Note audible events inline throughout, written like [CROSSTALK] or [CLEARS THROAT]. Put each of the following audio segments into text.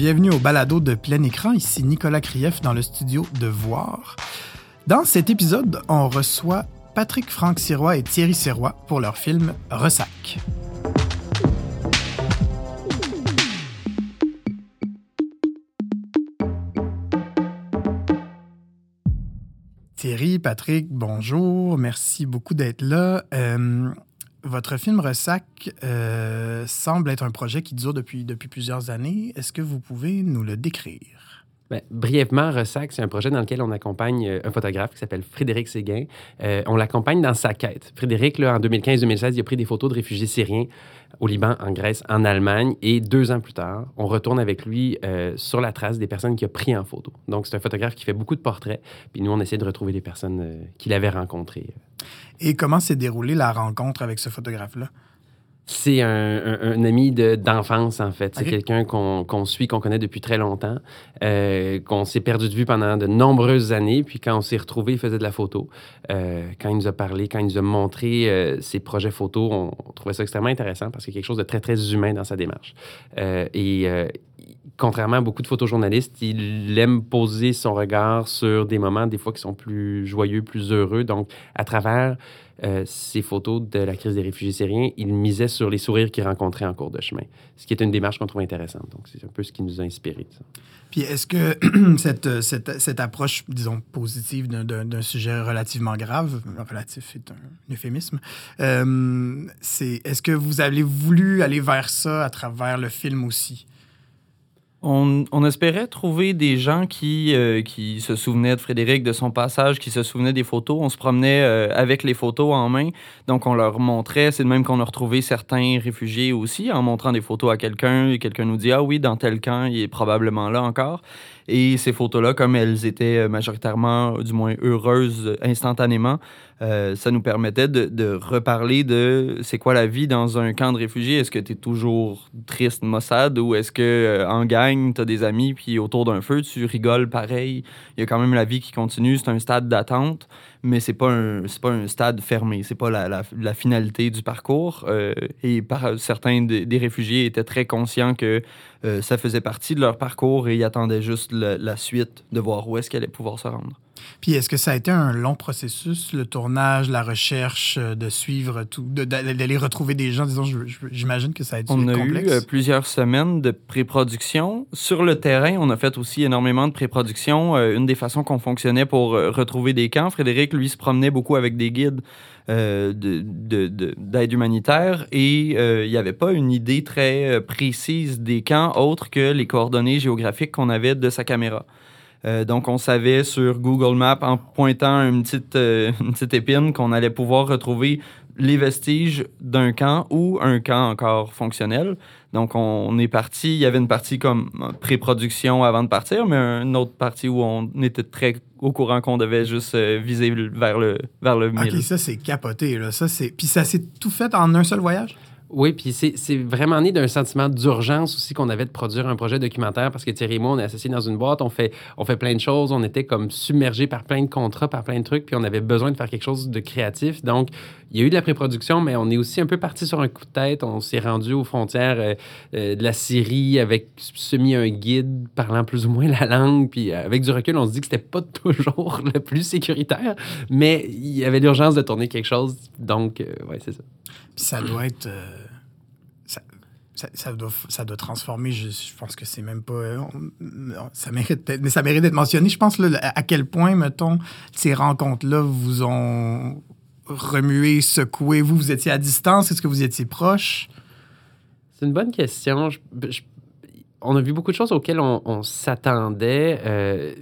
bienvenue au balado de plein écran. Ici Nicolas Krief dans le studio de Voir. Dans cet épisode, on reçoit Patrick Franck Sirois et Thierry Sirois pour leur film Ressac. Thierry, Patrick, bonjour. Merci beaucoup d'être là. Euh, votre film Ressac euh, semble être un projet qui dure depuis, depuis plusieurs années. Est-ce que vous pouvez nous le décrire? Ben, brièvement, Ressac, c'est un projet dans lequel on accompagne euh, un photographe qui s'appelle Frédéric Séguin. on l'accompagne dans sa quête. Frédéric, en 2015-2016, il a pris des photos de réfugiés syriens au Liban, en Grèce, en Allemagne. Et deux ans plus tard, on retourne avec lui euh, sur la trace des personnes qu'il a pris en photo. Donc, c'est un photographe qui fait beaucoup de portraits. Puis nous, on essaie de retrouver les personnes euh, qu'il avait rencontrées. Et comment s'est déroulée la rencontre avec ce photographe-là? C'est un, ami d'enfance, en fait. C'est quelqu'un qu'on suit, qu'on connaît depuis très longtemps, euh, qu'on s'est perdu de vue pendant de nombreuses années. Puis quand on s'est retrouvé, il faisait de la photo. Euh, quand il nous a parlé, quand il nous a montré euh, ses projets photos, on, trouvait ça extrêmement intéressant parce qu'il y a quelque chose de très, très humain dans sa démarche. et contrairement à beaucoup de photojournalistes, il aime poser son regard sur des moments, des fois, qui sont plus joyeux, plus heureux. Donc, à travers euh, ces photos de la crise des réfugiés syriens, il misait sur les sourires qu'il rencontrait en cours de chemin, ce qui est une démarche qu'on trouve intéressante. Donc, c'est un peu ce qui nous a inspiré. Puis, est-ce que [CLEARS THROAT] cette, cette, cette, approche, disons, positive d'un sujet relativement grave, relatif est un euphémisme, euh, est-ce que vous avez voulu aller vers ça à travers le film aussi? On, espérait trouver des gens qui, euh, qui se souvenaient de Frédéric, de son passage, qui se souvenaient des photos. On se promenait euh, avec les photos en main, donc on leur montrait. C'est de même qu'on a retrouvé certains réfugiés aussi en montrant des photos à quelqu'un. Quelqu'un nous dit Ah oui, dans tel camp, il est probablement là encore. Et ces photos-là, comme elles étaient euh, majoritairement, du moins heureuses instantanément, euh, ça nous permettait de, reparler de c'est quoi la vie dans un camp de réfugiés. Est-ce que tu es toujours triste, Mossad, ou est-ce que euh, en gang, tu as des amis, puis autour d'un feu, tu rigoles pareil? Il y a quand même la vie qui continue, c'est un stade d'attente, mais c'est pas pas un stade fermé, c'est pas la, finalité du parcours. Euh, et certains des réfugiés étaient très conscients que ça faisait partie de leur parcours et ils attendaient juste la suite de voir où est-ce qu'ils allaient pouvoir se rendre. Puis est-ce que ça a été un long processus, le tournage, la recherche, euh, de suivre tout, d'aller retrouver des gens, disons, j'imagine que ça a été complexe. On a eu euh, plusieurs semaines de pré-production. Sur le terrain, on a fait aussi énormément de pré-production. Euh, une des façons qu'on fonctionnait pour retrouver des camps, Frédéric, lui, se promenait beaucoup avec des guides d'aide humanitaire et il n'y avait pas une idée très précise des camps autres que les coordonnées géographiques qu'on avait de sa caméra. Euh, donc, on savait sur Google Maps, en pointant une petite, euh, [LAUGHS] une petite épine, qu'on allait pouvoir retrouver les vestiges d'un camp ou un camp encore fonctionnel. Donc, on est parti. Il y avait une partie comme pré-production avant de partir, mais une autre partie où on était très au courant qu'on devait juste euh, viser vers le, vers le mille. OK, ça, c'est capoté. Là. Ça, Puis ça s'est tout fait en un seul voyage? Oui, puis c'est vraiment né d'un sentiment d'urgence aussi qu'on avait de produire un projet documentaire parce que Thierry et moi, on est associés dans une boîte, on fait, on fait plein de choses, on était comme submergés par plein de contrats, par plein de trucs, puis on avait besoin de faire quelque chose de créatif. Donc, il y a eu de la pré-production, mais on est aussi un peu parti sur un coup de tête. On s'est rendu aux frontières euh, euh, de la Syrie avec semi un guide parlant plus ou moins la langue. Puis euh, avec du recul, on se dit que c'était pas [LAUGHS] toujours le plus sécuritaire, mais il y avait l'urgence de tourner quelque chose. Donc, ouais, c'est ça. Puis ça doit être ça, doit, ça doit transformer. Je, pense que c'est même pas. Euh, ça mérite, mais ça mérite d'être mentionné. Je pense là, à quel point, mettons, ces rencontres-là vous ont remué, secoué. Vous, vous étiez à distance. Est-ce que vous étiez proche? C'est une bonne question. on a vu beaucoup de choses auxquelles on, s'attendait. Euh,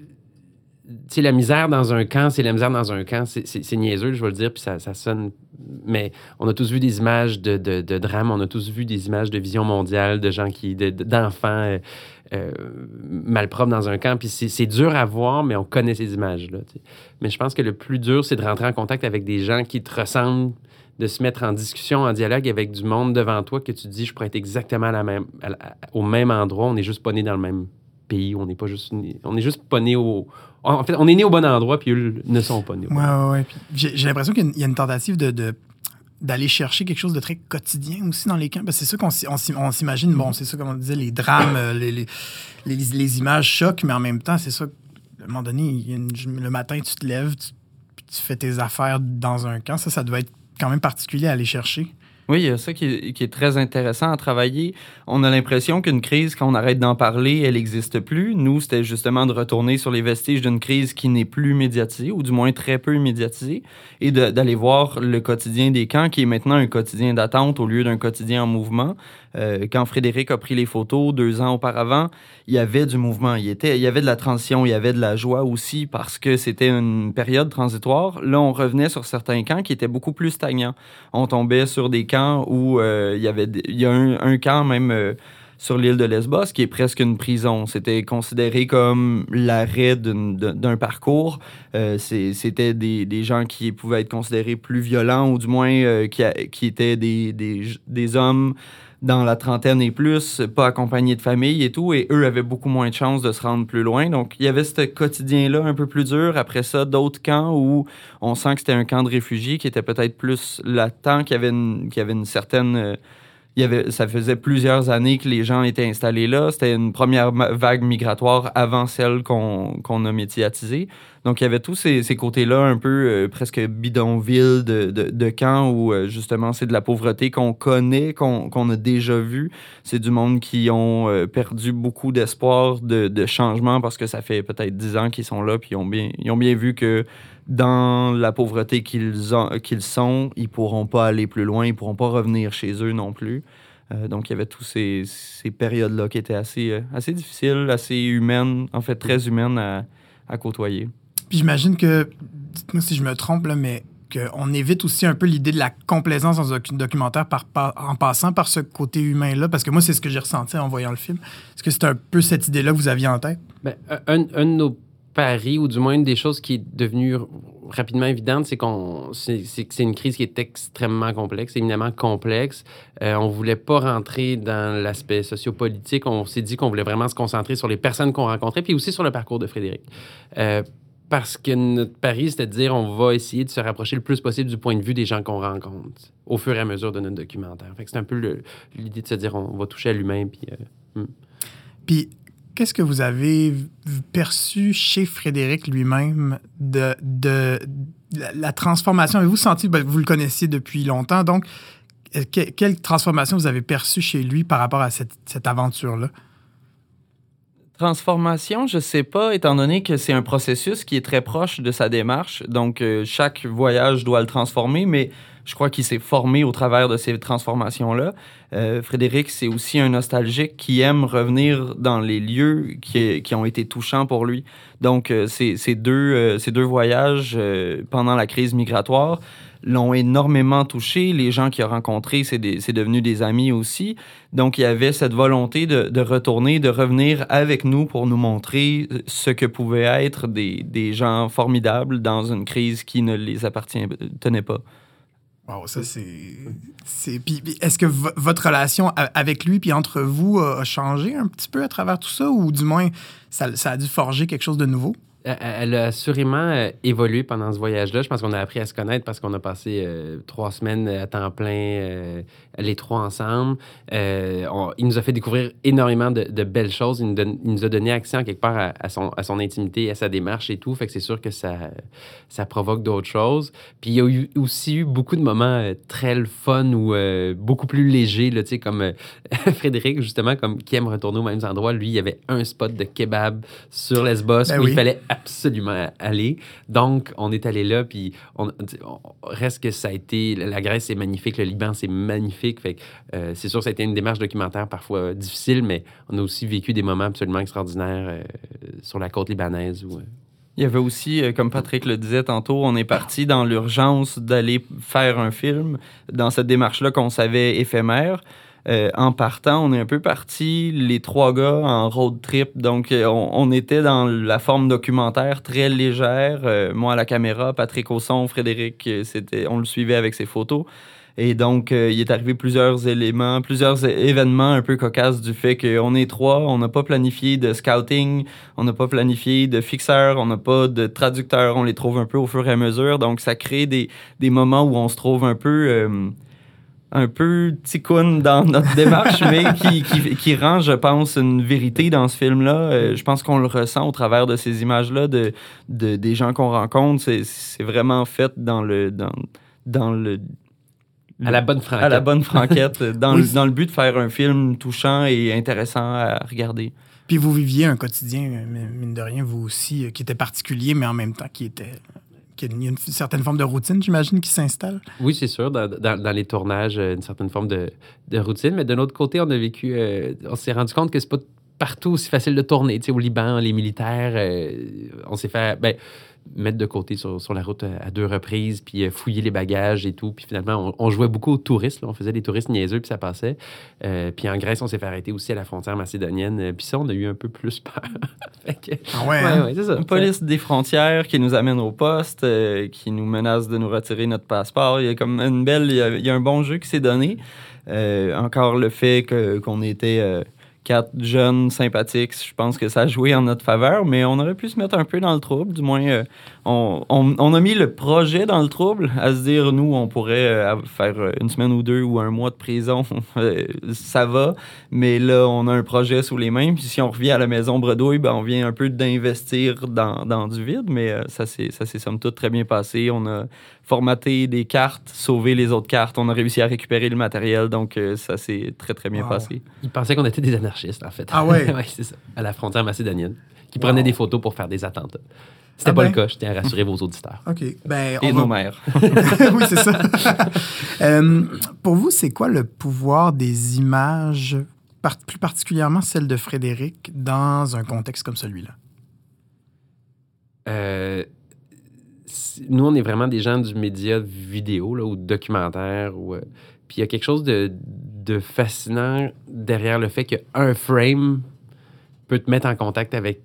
sais, la misère dans un camp, c'est la misère dans un camp. C'est niaiseux, je vais le dire, puis ça, ça, sonne. Mais on a tous vu des images de, de, de drame, on a tous vu des images de vision mondiale, de gens qui. d'enfants euh, euh, malpropres dans un camp. Puis c'est dur à voir, mais on connaît ces images-là. Mais je pense que le plus dur, c'est de rentrer en contact avec des gens qui te ressemblent, de se mettre en discussion, en dialogue avec du monde devant toi que tu dis, je pourrais être exactement à la même, au même endroit, on n'est juste pas né dans le même pays, on n'est pas juste, on est juste pas né au, en fait, on est né au bon endroit, puis eux ne sont pas nés. Oui, oui, oui. J'ai l'impression qu'il y a une tentative de, d'aller chercher quelque chose de très quotidien aussi dans les camps. c'est ça qu'on on s'imagine, bon, c'est ça comme on disait, les drames, euh, les, les, les, images choquent, mais en même temps, c'est ça, à un moment donné, le matin, tu te lèves, tu, tu fais tes affaires dans un camp. Ça, ça doit être quand même particulier à aller chercher. Oui, il y a ça qui est, très intéressant à travailler. On a l'impression qu'une crise, quand on arrête d'en parler, elle n'existe plus. Nous, c'était justement de retourner sur les vestiges d'une crise qui n'est plus médiatisée, ou du moins très peu médiatisée, et d'aller voir le quotidien des camps, qui est maintenant un quotidien d'attente au lieu d'un quotidien en mouvement. Euh, quand Frédéric a pris les photos deux ans auparavant, il y avait du mouvement, il, y avait de la transition, il y avait de la joie aussi parce que c'était une période transitoire. Là, on revenait sur certains camps qui étaient beaucoup plus stagnants. On tombait sur des camps où euh, il y avait il y a un, camp même euh, sur l'île de Lesbos qui est presque une prison. C'était considéré comme l'arrêt d'un parcours. C'était des, gens qui pouvaient être considérés plus violents ou du moins qui, qui, étaient des, des hommes dans la trentaine et plus, pas accompagnés de famille et tout, et eux avaient beaucoup moins de chances de se rendre plus loin. Donc, il y avait ce quotidien-là un peu plus dur. Après ça, d'autres camps où on sent que c'était un camp de réfugiés qui était peut-être plus latent, qui avait une, qui avait une certaine... Euh, ça faisait plusieurs années que les gens étaient installés là. C'était une première vague migratoire avant celle qu'on a médiatisée. Donc, il y avait tous ces, côtés-là un peu euh, presque bidonville de, de, camp où euh, justement c'est de la pauvreté qu'on connaît, qu'on a déjà vu. C'est du monde qui ont euh, perdu beaucoup d'espoir de, de, changement parce que ça fait peut-être dix ans qu'ils sont là puis ils ont bien, ils ont bien vu que dans la pauvreté qu'ils qu'ils sont, ils pourront pas aller plus loin, ils pourront pas revenir chez eux non plus. donc, il y avait tous ces, ces périodes-là qui étaient assez, assez difficiles, assez humaines, en fait très humaines à, à côtoyer. Puis j'imagine que, dites-moi si je me trompe, là, mais qu'on évite aussi un peu l'idée de la complaisance dans un documentaire par, en passant par ce côté humain-là, parce que moi, c'est ce que j'ai ressenti en voyant le film. Est-ce que c'est un peu cette idée-là que vous aviez en tête? Bien, un, un, de nos paris, ou du moins une des choses qui est devenue rapidement évidente, c'est qu'on c'est, que c'est une crise qui est extrêmement complexe, éminemment complexe. Euh, on voulait pas rentrer dans l'aspect sociopolitique. On s'est dit qu'on voulait vraiment se concentrer sur les personnes qu'on rencontrait, puis aussi sur le parcours de Frédéric. Euh, parce que notre pari, c'était de dire on va essayer de se rapprocher le plus possible du point de vue des gens qu'on rencontre au fur et à mesure de notre documentaire. Fait c'est un peu l'idée de se dire on va toucher à l'humain. Puis, euh, hmm. puis qu'est-ce que vous avez perçu chez Frédéric lui-même de, la transformation? Avez-vous senti, ben, vous le connaissiez depuis longtemps, donc euh, quelle transformation vous avez perçue chez lui par rapport à cette aventure-là? Transformation, je sais pas, étant donné que c'est un processus qui est très proche de sa démarche. Donc, euh, chaque voyage doit le transformer, mais je crois qu'il s'est formé au travers de ces transformations-là. Euh, Frédéric, c'est aussi un nostalgique qui aime revenir dans les lieux qui, qui ont été touchants pour lui. Donc, euh, deux, ces deux voyages pendant la crise migratoire, l'ont énormément touché. Les gens qu'il a rencontrés, c'est devenu des amis aussi. Donc, il y avait cette volonté de, retourner, de revenir avec nous pour nous montrer ce que pouvaient être des, des gens formidables dans une crise qui ne les appartenait pas. Wow, ça c'est. Est-ce que votre relation avec lui puis entre vous a changé un petit peu à travers tout ça? Ou du moins ça, ça a dû forger quelque chose de nouveau? Elle a assurément euh, évolué pendant ce voyage-là. Je pense qu'on a appris à se connaître parce qu'on a passé euh, trois semaines à temps plein, euh, les trois ensemble. il nous a fait découvrir énormément de, belles choses. Il nous, a donné accès en quelque part à, son, à son intimité, à sa démarche et tout. Fait que c'est sûr que ça, ça provoque d'autres choses. Puis il y a eu, aussi eu beaucoup de moments très fun ou beaucoup plus légers, là, comme [LAUGHS] Frédéric, justement, comme qui aime retourner aux mêmes endroits. Lui, il y avait un spot de kebab sur Lesbos ben où il fallait absolument aller. Donc, on est allé là, puis on, reste que ça a été... La Grèce, c'est magnifique, le Liban, c'est magnifique. Euh, c'est sûr, ça a été une démarche documentaire parfois difficile, mais on a aussi vécu des moments absolument extraordinaires euh, sur la côte libanaise. Euh, il y avait aussi, comme Patrick le disait tantôt, on est parti dans l'urgence d'aller faire un film, dans cette démarche-là qu'on savait éphémère. Euh, en partant, on est un peu parti, les trois gars, en road trip. Donc, euh, on, était dans la forme documentaire très légère. Euh, moi à la caméra, Patrick au son, Frédéric, c'était, on le suivait avec ses photos. Et donc, il est arrivé plusieurs éléments, plusieurs événements un peu cocasses du fait qu'on est trois, on n'a pas planifié de scouting, on n'a pas planifié de fixeur, on n'a pas de traducteur, on les trouve un peu au fur et à mesure. Donc, ça crée des, des moments où on se trouve un peu, un peu ticoun dans notre démarche, mais [LAUGHS] qui, qui, qui rend, je pense, une vérité dans ce film-là. Euh, je pense qu'on le ressent au travers de ces images-là, de, de, des gens qu'on rencontre. C'est- C'est vraiment fait dans le... Dans, dans le À la bonne franquette. à la bonne franquette, [LAUGHS] dans, Oui. le, dans le but de faire un film touchant et intéressant à regarder. Puis vous viviez un quotidien, euh, mine de rien, vous aussi, euh, qui était particulier, mais en même temps qui était. Qui a une, certaine forme de routine, j'imagine, qui s'installe. Oui, c'est sûr, dans, les tournages, euh, une certaine forme de, de routine. Mais d'un autre côté, on a vécu, euh, on s'est rendu compte que c'est pas partout aussi facile de tourner. Tu sais, au Liban, les militaires, euh, on s'est fait ben, mettre de côté sur, sur la route à deux reprises, puis euh, fouiller les bagages et tout. Puis finalement, on, on jouait beaucoup aux touristes. là. On faisait des touristes niaiseux, puis ça passait. Euh, puis en Grèce, on s'est fait arrêter aussi à la frontière macédonienne. Puis ça, on a eu un peu plus peur. [LAUGHS] Que- Ah ouais, ouais, hein? ouais, c'est ça. Une police des frontières qui nous amène au poste, euh, qui nous menace de nous retirer notre passeport. Il y a comme une belle, il y a, il y a un bon jeu qui s'est donné. Euh, encore le fait que- qu'on était euh, quatre jeunes sympathiques, je pense que ça a joué en notre faveur, mais on aurait pu se mettre un peu dans le trouble. Du moins, euh, on, on- a mis le projet dans le trouble, à se dire, nous, on pourrait euh, faire euh, une semaine ou deux ou un mois de prison, [LAUGHS] ça va, mais là, on a un projet sous les mains, puis si on revient à la maison bredouille, ben, on vient un peu d'investir dans, dans du vide, mais ça s'est somme toute très bien passé. On a formaté des cartes, sauvé les autres cartes, on a réussi à récupérer le matériel, donc euh, ça s'est très, très bien Wow. passé. Ils pensaient qu'on était des anarchistes, en fait. Ah ouais? [LAUGHS] ouais, c'est ça. À la frontière macédonienne. Qui Wow. prenaient des photos pour faire des attentats. C'était Ah pas ben? le cas, je tiens à rassurer vos auditeurs. OK. Ben, Et on nos va- mères. [LAUGHS] oui, c'est ça. [LAUGHS] Euh, pour vous, c'est quoi le pouvoir des images, par- plus particulièrement celle de Frédéric, dans un contexte comme celui-là? Euh, nous, on est vraiment des gens du média vidéo là, ou documentaire. Euh, puis il y a quelque chose de, de fascinant derrière le fait qu'un frame peut te mettre en contact avec,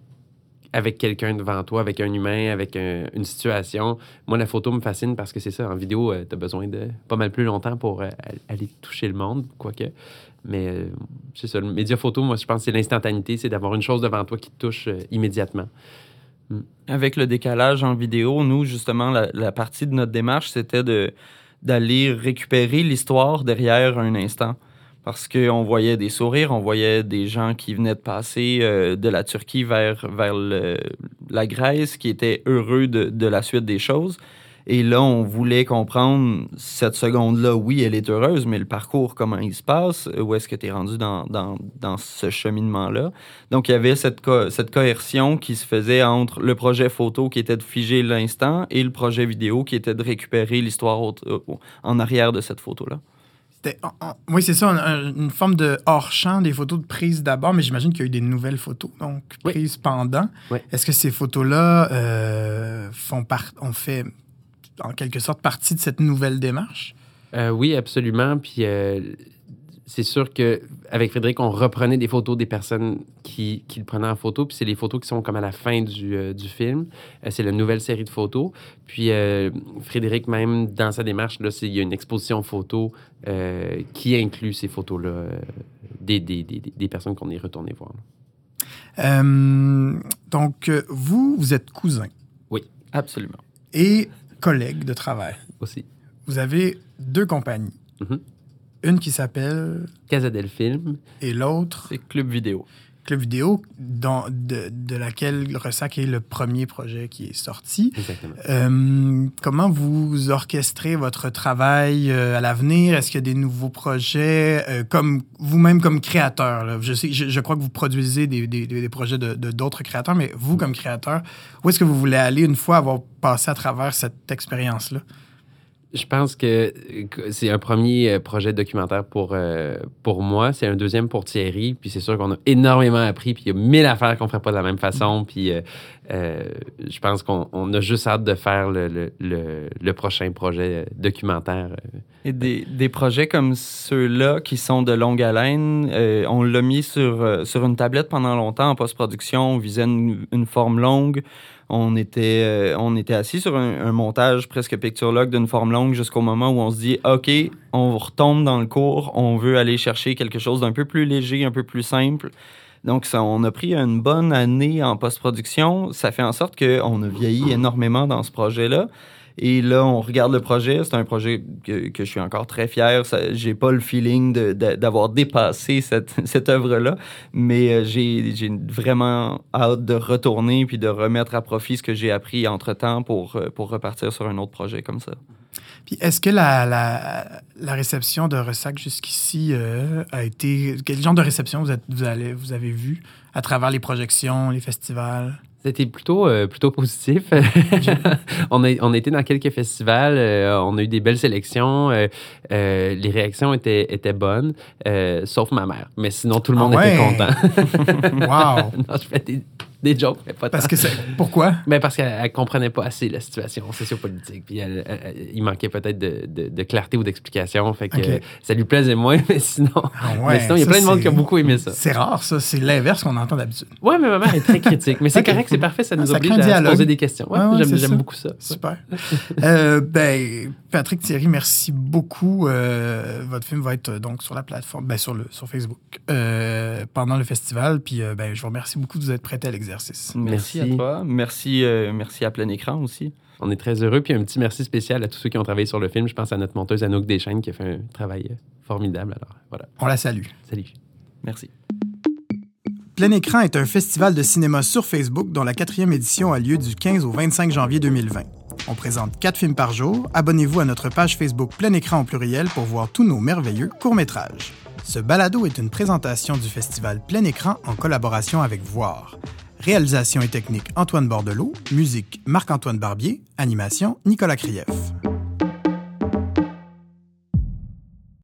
avec quelqu'un devant toi, avec un humain, avec un- une situation. Moi, la photo me fascine parce que c'est ça. En vidéo, tu as besoin de pas mal plus longtemps pour euh, aller toucher le monde, quoique. Mais euh, c'est ça. Le média photo, moi, je pense que c'est l'instantanéité, c'est d'avoir une chose devant toi qui te touche euh, immédiatement. Avec le décalage en vidéo, nous, justement, la, partie de notre démarche, c'était d'aller récupérer l'histoire derrière un instant. Parce qu'on voyait des sourires, on voyait des gens qui venaient de passer euh, de la Turquie vers, vers la Grèce, qui étaient heureux de, de la suite des choses. Et là, on voulait comprendre cette seconde-là, oui, elle est heureuse, mais le parcours, comment il se passe, où est-ce que tu es rendu dans, dans, dans ce cheminement-là? Donc, il y avait cette, co- cette coercion qui se faisait entre le projet photo qui était de figer l'instant et le projet vidéo qui était de récupérer l'histoire en arrière de cette photo-là. Oui, c'est ça, un- un- une forme de hors-champ, des photos de prise d'abord, mais j'imagine qu'il y a eu des nouvelles photos, donc Oui. prises pendant. Oui. Est-ce que ces photos-là euh, font part, ont fait en quelque sorte partie de cette nouvelle démarche? Euh, oui, absolument. Puis euh, c'est sûr que avec Frédéric, on reprenait des photos des personnes qui, qui le prenaient en photo. Puis c'est les photos qui sont comme à la fin du, euh, du film. Euh, c'est la nouvelle série de photos. Puis euh, Frédéric, même dans sa démarche, là, c'est- il y a une exposition photo euh, qui inclut ces photos-là euh, des, des, des, des personnes qu'on est retourné voir. Euh, donc, vous, vous êtes cousins Absolument. et collègues de travail. Aussi. Vous avez deux compagnies. Mhm. Une qui s'appelle Casa del Film. et l'autre C'est Club Vidéo. Club Vidéo, dont- de, de laquelle Ressac est le premier projet qui est sorti. Exactement. Euh, comment vous orchestrez votre travail euh, à l'avenir? Est-ce qu'il y a des nouveaux projets? euh, comme vous-même comme créateur, là? je, sais, je, je crois que vous produisez des, des- des projets de de- d'autres créateurs, mais vous comme créateur, où est-ce que vous voulez aller une fois avoir passé à travers cette expérience-là? Je pense que c'est un premier projet documentaire pour, pour moi. C'est un deuxième pour Thierry. Puis c'est sûr qu'on a énormément appris. Puis il y a mille affaires qu'on ne ferait pas de la même façon. Puis je pense qu'on a juste hâte de faire le, le, le, prochain projet documentaire. Et des, des projets comme ceux-là qui sont de longue haleine, on l'a mis sur, sur une tablette pendant longtemps en post-production. On visait une, une forme longue on était, euh, on était assis sur un, montage presque picture-log d'une forme longue jusqu'au moment où on se dit OK, on retombe dans le cours, on veut aller chercher quelque chose d'un peu plus léger, un peu plus simple. Donc, on a pris une bonne année en post-production. Ça fait en sorte qu'on a vieilli énormément dans ce projet-là. Et là, on regarde le projet. C'est un projet que, je suis encore très fier. J'ai pas le feeling d'avoir dépassé cette, [LAUGHS] cette œuvre-là, mais euh, j'ai vraiment hâte de retourner puis de remettre à profit ce que j'ai appris entre-temps pour, euh, pour repartir sur un autre projet comme ça. Puis est-ce que la, la, la, réception de Ressac jusqu'ici euh, a été... Quel genre de réception vous, êtes, vous, allez, vous avez vu à travers les projections, les festivals? C'était plutôt, euh, plutôt positif. [LAUGHS] on, a, on a été dans quelques festivals, euh, on a eu des belles sélections, euh, les réactions étaient, étaient bonnes, sauf ma mère. Mais sinon, tout le ah monde était content. [LAUGHS] wow! [LAUGHS] non, je fais des, des jokes, mais pas Parce que c'est... Pourquoi? Mais parce qu'elle comprenait pas assez la situation sociopolitique. Puis elle, il manquait peut-être de, de, clarté ou d'explication. Fait que ça lui plaisait moins, [LAUGHS] mais sinon... Ah mais sinon, il y a plein de monde qui a beaucoup aimé ça. C'est rare, ça. C'est l'inverse qu'on entend d'habitude. Ouais, mais ma mère est très critique. Mais c'est correct, c'est parfait. Ça nous oblige à se poser des questions. Ouais, j'aime, beaucoup ça. Super. euh, ben, Patrick Thierry, merci beaucoup. Euh, votre film va être euh, donc sur la plateforme, ben, sur, le, sur Facebook euh, pendant le festival. Puis ben, je vous remercie beaucoup de vous être prêté à l'exercice. Merci, à toi. Merci, euh, merci à plein écran aussi. On est très heureux. Puis un petit merci spécial à tous ceux qui ont travaillé sur le film. Je pense à notre monteuse Anouk Deschaines qui a fait un travail euh, formidable. Alors, voilà. On la salue. Salut. Merci. Plein écran est un festival de cinéma sur Facebook dont la quatrième édition a lieu du 15 au 25 janvier 2020. On présente quatre films par jour. Abonnez-vous à notre page Facebook Plein écran au pluriel pour voir tous nos merveilleux courts-métrages. Ce balado est une présentation du festival Plein écran en collaboration avec Voir. Réalisation et technique Antoine Bordelot. Musique Marc-Antoine Barbier. Animation Nicolas Krief.